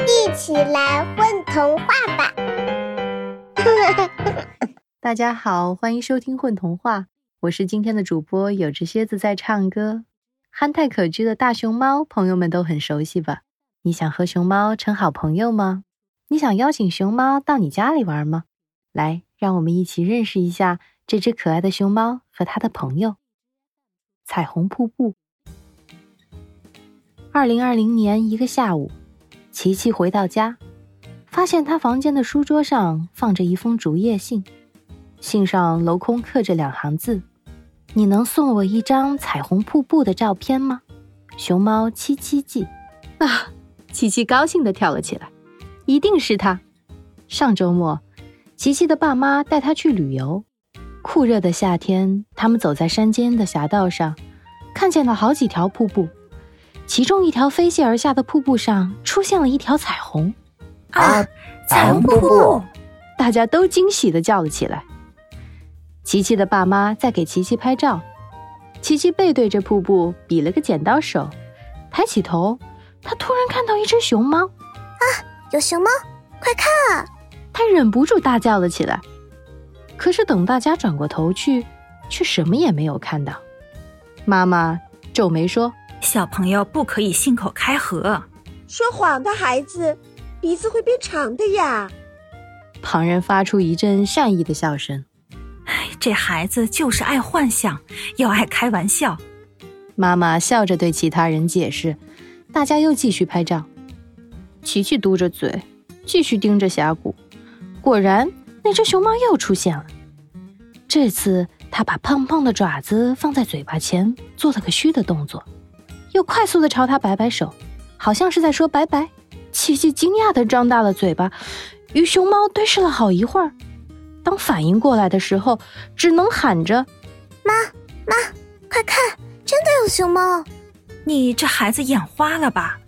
一起来混童话吧！大家好，欢迎收听《混童话》，我是今天的主播，有只蝎子在唱歌。憨态可掬的大熊猫，朋友们都很熟悉吧？你想和熊猫成好朋友吗？你想邀请熊猫到你家里玩吗？来，让我们一起认识一下这只可爱的熊猫和它的朋友——彩虹瀑布。二零二零年一个下午，琪琪回到家，发现他房间的书桌上放着一封竹叶信，信上镂空刻着两行字：“你能送我一张彩虹瀑布的照片吗？”熊猫七七记啊！琪琪高兴地跳了起来，一定是他。上周末，琪琪的爸妈带他去旅游。酷热的夏天，他们走在山间的峡道上，看见了好几条瀑布。其中一条飞泻而下的瀑布上出现了一条彩虹，啊！彩虹瀑布！大家都惊喜的叫了起来。琪琪的爸妈在给琪琪拍照，琪琪背对着瀑布比了个剪刀手，抬起头，他突然看到一只熊猫，啊！有熊猫，快看啊！他忍不住大叫了起来。可是等大家转过头去，却什么也没有看到。妈妈皱眉说。小朋友不可以信口开河，说谎的孩子鼻子会变长的呀。旁人发出一阵善意的笑声。哎，这孩子就是爱幻想，又爱开玩笑。妈妈笑着对其他人解释。大家又继续拍照。琪琪嘟着嘴，继续盯着峡谷。果然，那只熊猫又出现了。这次，它把胖胖的爪子放在嘴巴前，做了个嘘的动作。又快速的朝他摆摆手，好像是在说拜拜。琪琪惊讶的张大了嘴巴，与熊猫对视了好一会儿。当反应过来的时候，只能喊着：“妈妈，快看，真的有熊猫！你这孩子眼花了吧？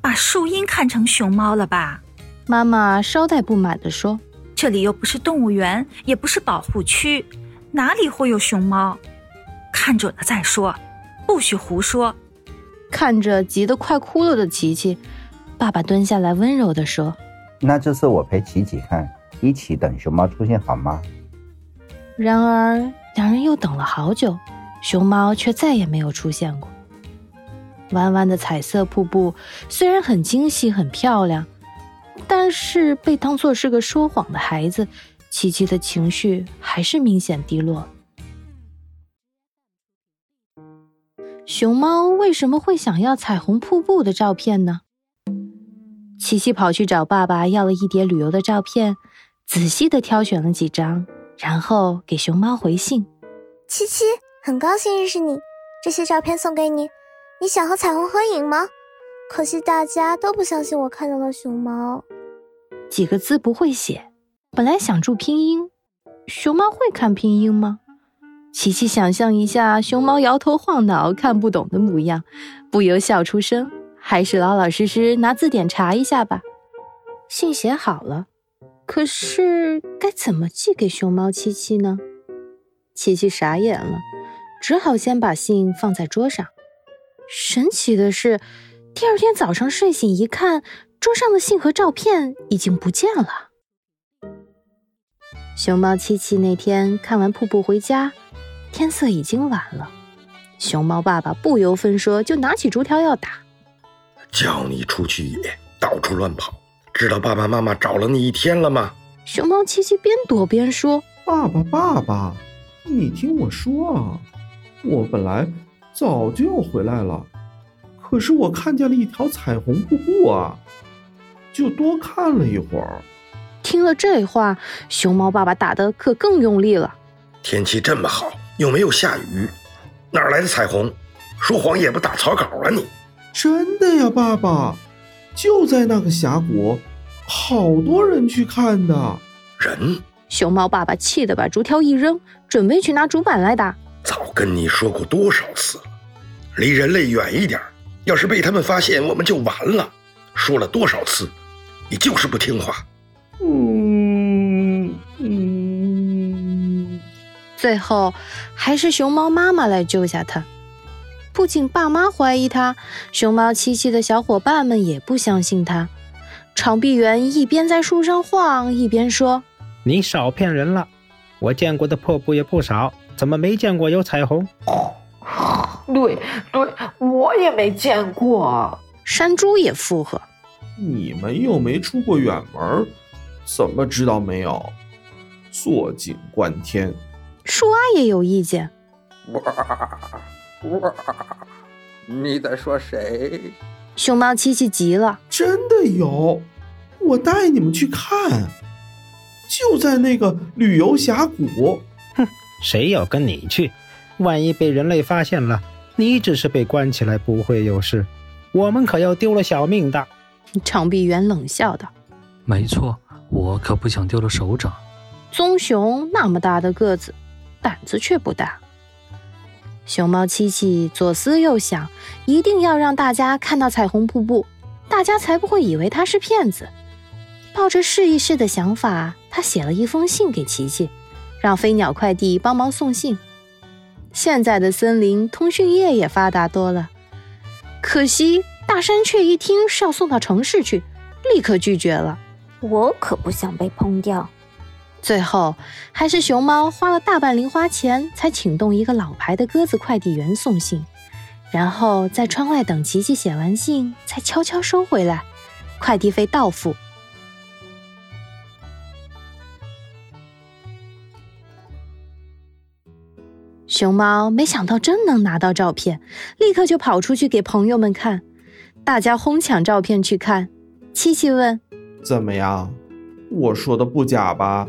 把树荫看成熊猫了吧？”妈妈稍带不满的说：“这里又不是动物园，也不是保护区，哪里会有熊猫？看准了再说，不许胡说。”看着急得快哭了的琪琪，爸爸蹲下来温柔地说：“那这次我陪琪琪看，一起等熊猫出现好吗？”然而，两人又等了好久，熊猫却再也没有出现过。弯弯的彩色瀑布虽然很精细、很漂亮，但是被当作是个说谎的孩子，琪琪的情绪还是明显低落。熊猫为什么会想要彩虹瀑布的照片呢？琪琪跑去找爸爸要了一叠旅游的照片，仔细的挑选了几张，然后给熊猫回信：“七七，很高兴认识你，这些照片送给你。你想和彩虹合影吗？可惜大家都不相信我看到了熊猫。几个字不会写，本来想注拼音，熊猫会看拼音吗？”琪琪想象一下熊猫摇头晃脑、看不懂的模样，不由笑出声。还是老老实实拿字典查一下吧。信写好了，可是该怎么寄给熊猫七七呢？琪琪傻眼了，只好先把信放在桌上。神奇的是，第二天早上睡醒一看，桌上的信和照片已经不见了。熊猫七七那天看完瀑布回家。天色已经晚了，熊猫爸爸不由分说就拿起竹条要打。叫你出去野，到处乱跑，知道爸爸妈妈找了你一天了吗？熊猫七七边躲边说：“爸爸，爸爸，你听我说啊，我本来早就要回来了，可是我看见了一条彩虹瀑布啊，就多看了一会儿。”听了这话，熊猫爸爸打的可更用力了。天气这么好。又没有下雨，哪来的彩虹？说谎也不打草稿啊！你真的呀，爸爸，就在那个峡谷，好多人去看的。人？熊猫爸爸气得把竹条一扔，准备去拿竹板来打。早跟你说过多少次了，离人类远一点，要是被他们发现，我们就完了。说了多少次，你就是不听话。嗯嗯。最后，还是熊猫妈妈来救下他。不仅爸妈怀疑他，熊猫七七的小伙伴们也不相信他。长臂猿一边在树上晃，一边说：“你少骗人了，我见过的瀑布也不少，怎么没见过有彩虹？”对对，我也没见过。山猪也附和：“你们又没出过远门，怎么知道没有？坐井观天。”树蛙也有意见：“哇哇，你在说谁？”熊猫七七急了：“真的有，我带你们去看，就在那个旅游峡谷。”哼，谁要跟你去？万一被人类发现了，你只是被关起来，不会有事。我们可要丢了小命的。长臂猿冷笑道：“没错，我可不想丢了手掌。”棕熊那么大的个子，胆子却不大。熊猫七七左思右想，一定要让大家看到彩虹瀑布，大家才不会以为他是骗子。抱着试一试的想法，他写了一封信给琪琪，让飞鸟快递帮忙送信。现在的森林通讯业也发达多了，可惜大山雀一听是要送到城市去，立刻拒绝了。我可不想被烹掉。最后还是熊猫花了大半零花钱，才请动一个老牌的鸽子快递员送信，然后在窗外等琪琪写完信，才悄悄收回来，快递费到付。熊猫没想到真能拿到照片，立刻就跑出去给朋友们看，大家哄抢照片去看。七七问：“怎么样？我说的不假吧？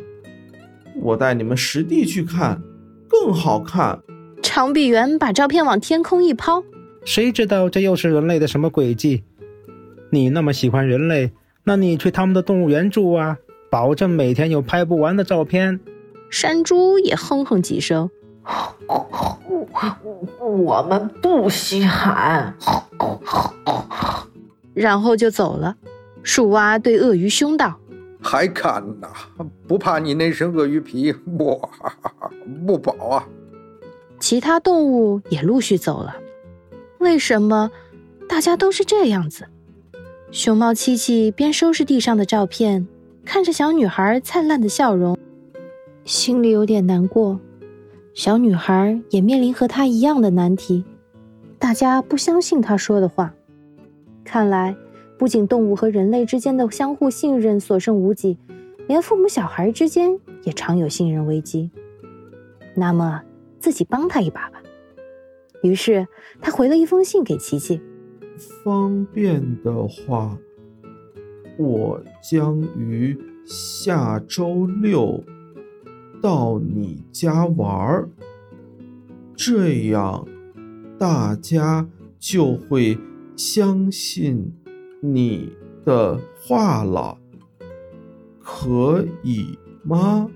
我带你们实地去看，更好看。”长臂猿把照片往天空一抛：“谁知道这又是人类的什么诡计？你那么喜欢人类，那你去他们的动物园住啊，保证每天有拍不完的照片。”山猪也哼哼几声。我们不稀罕，然后就走了。树蛙对鳄鱼凶道：“还看呐？不怕你那身鳄鱼皮？不不保啊！”其他动物也陆续走了。为什么大家都是这样子？熊猫七七边收拾地上的照片，看着小女孩灿烂的笑容，心里有点难过。小女孩也面临和她一样的难题，大家不相信她说的话。看来，不仅动物和人类之间的相互信任所剩无几，连父母小孩之间也常有信任危机。那么，自己帮他一把吧。于是，他回了一封信给琪琪：“方便的话，我将于下周六。”到你家玩儿，这样大家就会相信你的话了，可以吗？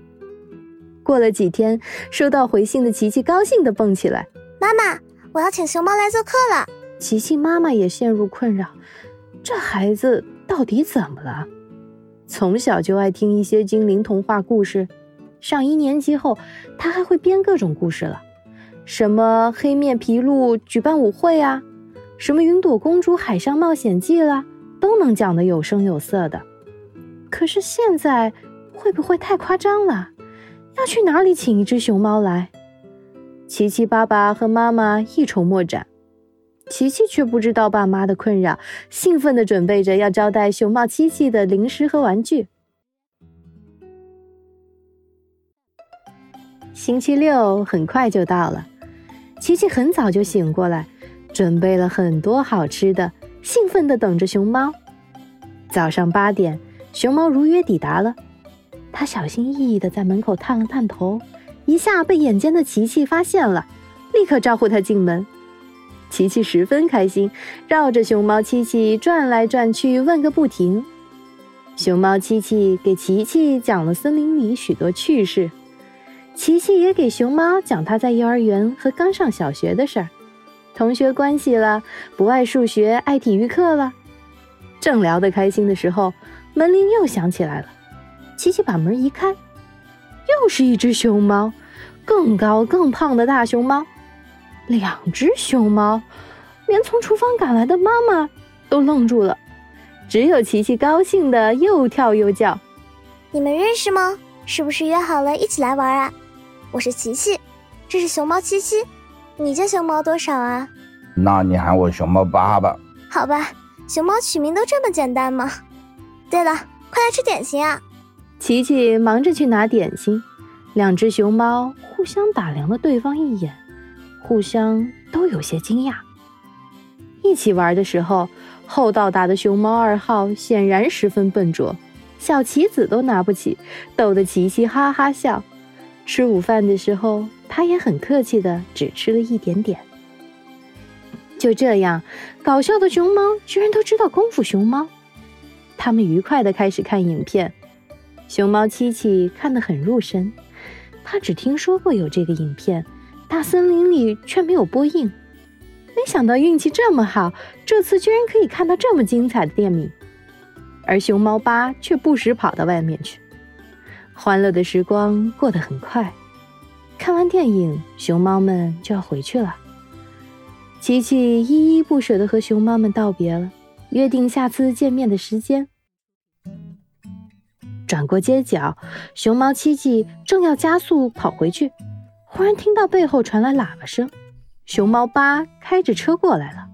过了几天，收到回信的琪琪高兴的蹦起来：“妈妈，我要请熊猫来做客了。”琪琪妈妈也陷入困扰，这孩子到底怎么了？从小就爱听一些精灵童话故事。上一年级后，他还会编各种故事了，什么黑面琵鹭举办舞会啊，什么云朵公主海上冒险记啦，都能讲得有声有色的。可是现在会不会太夸张了？要去哪里请一只熊猫来？琪琪爸爸和妈妈一筹莫展，琪琪却不知道爸妈的困扰，兴奋地准备着要招待熊猫七七的零食和玩具。星期六很快就到了，琪琪很早就醒过来，准备了很多好吃的，兴奋地等着熊猫。早上八点，熊猫如约抵达了，它小心翼翼地在门口探了探头，一下被眼尖的琪琪发现了，立刻招呼它进门。琪琪十分开心，绕着熊猫七七转来转去，问个不停。熊猫七七给琪琪讲了森林里许多趣事。琪琪也给熊猫讲他在幼儿园和刚上小学的事儿，同学关系了，不爱数学，爱体育课了。正聊得开心的时候，门铃又响起来了。琪琪把门一开，又是一只熊猫，更高更胖的大熊猫。两只熊猫，连从厨房赶来的妈妈都愣住了。只有琪琪高兴的又跳又叫。你们认识吗？是不是约好了一起来玩啊？我是琪琪，这是熊猫七七，你叫熊猫多少啊？那你喊我熊猫爸爸。好吧，熊猫取名都这么简单吗？对了，快来吃点心啊！琪琪忙着去拿点心，两只熊猫互相打量了对方一眼，互相都有些惊讶。一起玩的时候，厚道达的熊猫二号显然十分笨拙，小棋子都拿不起，逗得琪琪哈哈笑。吃午饭的时候，他也很客气的只吃了一点点。就这样，搞笑的熊猫居然都知道功夫熊猫。他们愉快的开始看影片。熊猫七七看得很入神，他只听说过有这个影片，大森林里却没有播映。没想到运气这么好，这次居然可以看到这么精彩的电影。而熊猫八却不时跑到外面去。欢乐的时光过得很快，看完电影，熊猫们就要回去了。琪琪依依不舍地和熊猫们道别了，约定下次见面的时间。转过街角，熊猫七七正要加速跑回去，忽然听到背后传来喇叭声。熊猫八开着车过来了。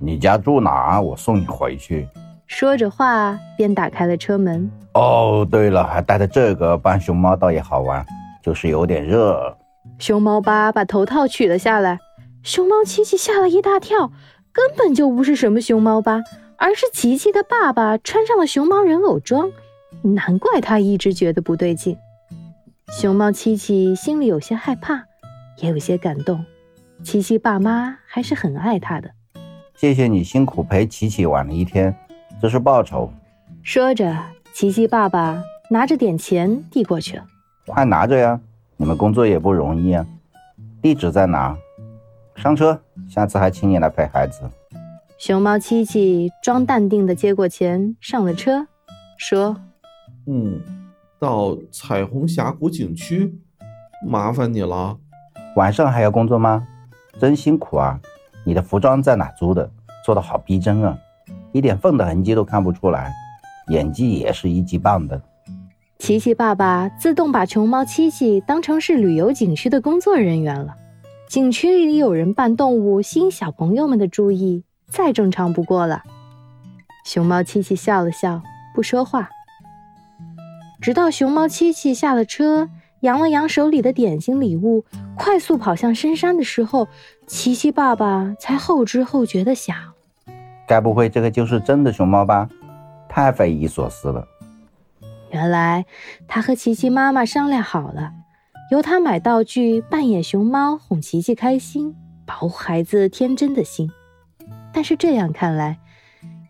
你家住哪？我送你回去。说着话，便打开了车门。哦，对了，还带着这个帮熊猫倒也好玩，就是有点热。熊猫八把头套取了下来，熊猫七七吓了一大跳，根本就不是什么熊猫八，而是琪琪的爸爸穿上了熊猫人偶装。难怪他一直觉得不对劲。熊猫七七心里有些害怕，也有些感动。琪琪爸妈还是很爱他的。谢谢你辛苦陪琪琪玩了一天，这是报酬。说着，琪琪爸爸拿着点钱递过去了。快拿着呀，你们工作也不容易啊。地址在哪？上车，下次还请你来陪孩子。熊猫七七装淡定的接过钱，上了车，说。嗯，到彩虹峡谷景区，麻烦你了。晚上还要工作吗？真辛苦啊！你的服装在哪租的？做的好逼真啊，一点缝的痕迹都看不出来，演技也是一级棒的。琪琪爸爸自动把熊猫七七当成是旅游景区的工作人员了。景区里有人扮动物，吸引小朋友们的注意，再正常不过了。熊猫七七笑了笑，不说话。直到熊猫七七下了车，扬了扬手里的点心礼物，快速跑向深山的时候，琪琪爸爸才后知后觉地想：该不会这个就是真的熊猫吧？太匪夷所思了。原来他和琪琪妈妈商量好了，由他买道具扮演熊猫，哄琪琪开心，保护孩子天真的心。但是这样看来，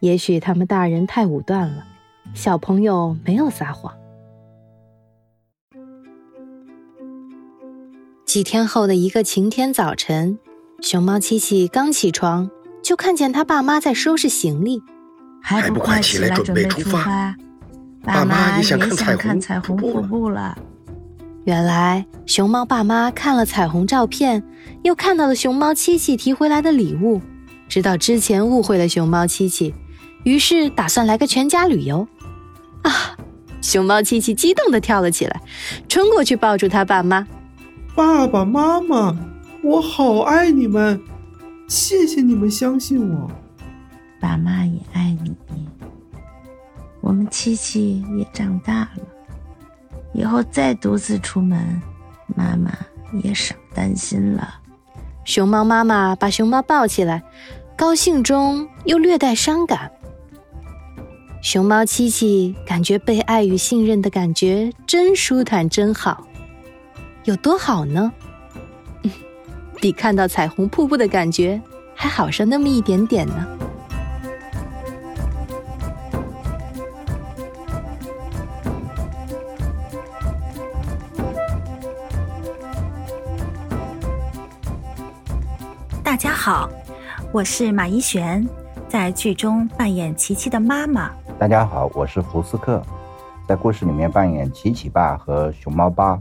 也许他们大人太武断了，小朋友没有撒谎。几天后的一个晴天早晨，熊猫琪琪刚起床，就看见他爸妈在收拾行李，还不快起来准备出发？爸妈也想看彩虹瀑布了。原来熊猫爸妈看了彩虹照片，又看到了熊猫七七提回来的礼物，知道之前误会了熊猫七七，于是打算来个全家旅游。啊！熊猫七七激动地跳了起来，冲过去抱住他爸妈。爸爸妈妈，我好爱你们，谢谢你们相信我。爸妈也爱你，我们七七也长大了，以后再独自出门，妈妈也少担心了。熊猫妈妈把熊猫抱起来，高兴中又略带伤感。熊猫七七感觉被爱与信任的感觉真舒坦，真好。有多好呢？比看到彩虹瀑布的感觉还好上那么一点点呢。大家好，我是马一璇，在剧中扮演琪琪的妈妈。大家好，我是胡斯克，在故事里面扮演琪琪爸和熊猫爸。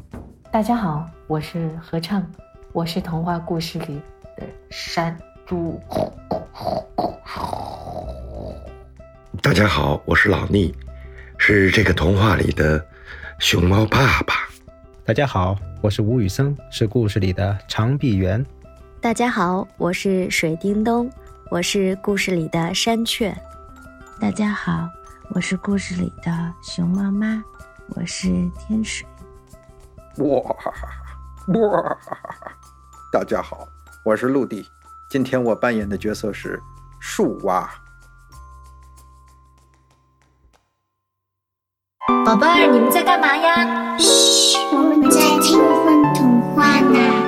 大家好，我是合唱，我是童话故事里的山猪。大家好，我是老聂，是这个童话里的熊猫爸爸。大家好，我是吴宇森，是故事里的长臂猿。大家好，我是水叮咚，我是故事里的山雀。大家好，我是故事里的熊妈妈，我是天水。哇哇！大家好，我是陆地，今天我扮演的角色是树蛙。宝贝儿，你们在干嘛呀？嘘，我们在听风童话呢。